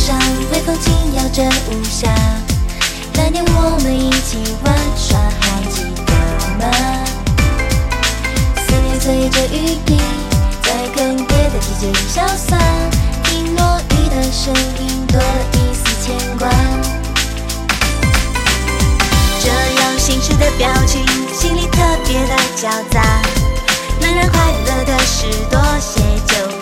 上，微风轻摇着无暇。那年我们一起玩耍，还记得吗？思念随着雨滴，在更迭的季节里潇洒。听落雨的声音，多了一丝牵挂。这样心事的表情，心里特别的焦杂。能让快乐的事多些，就。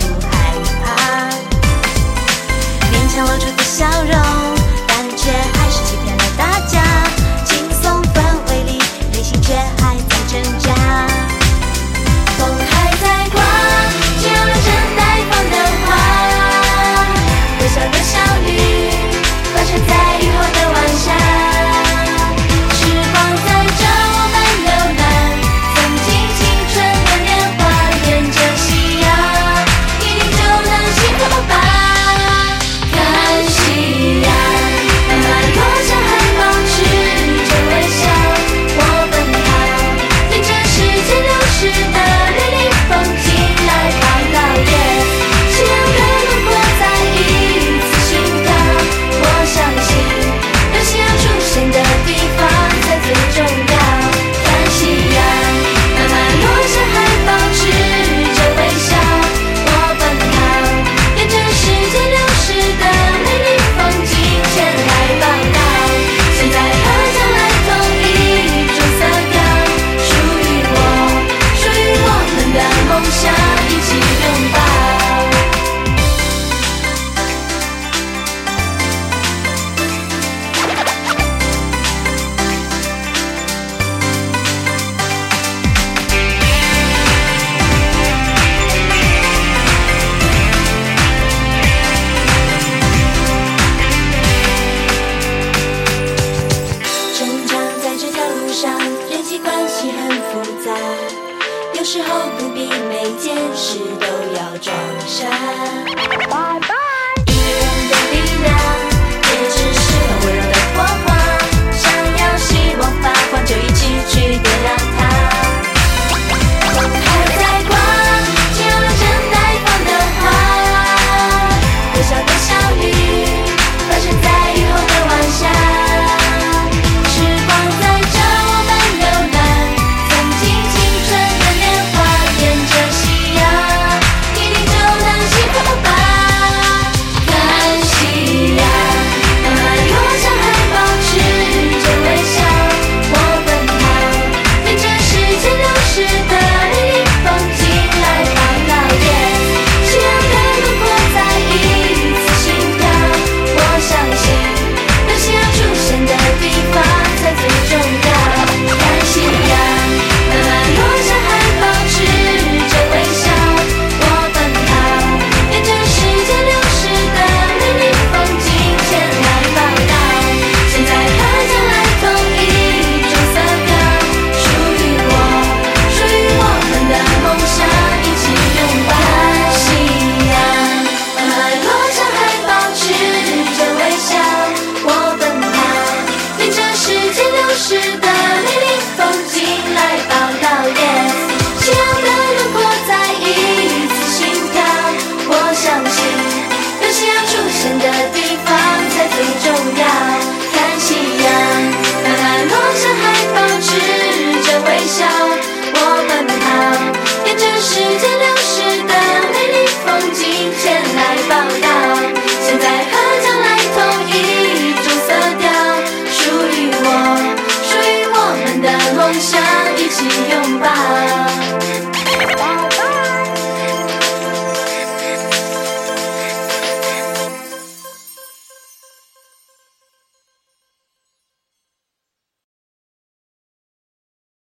时候不必每件事都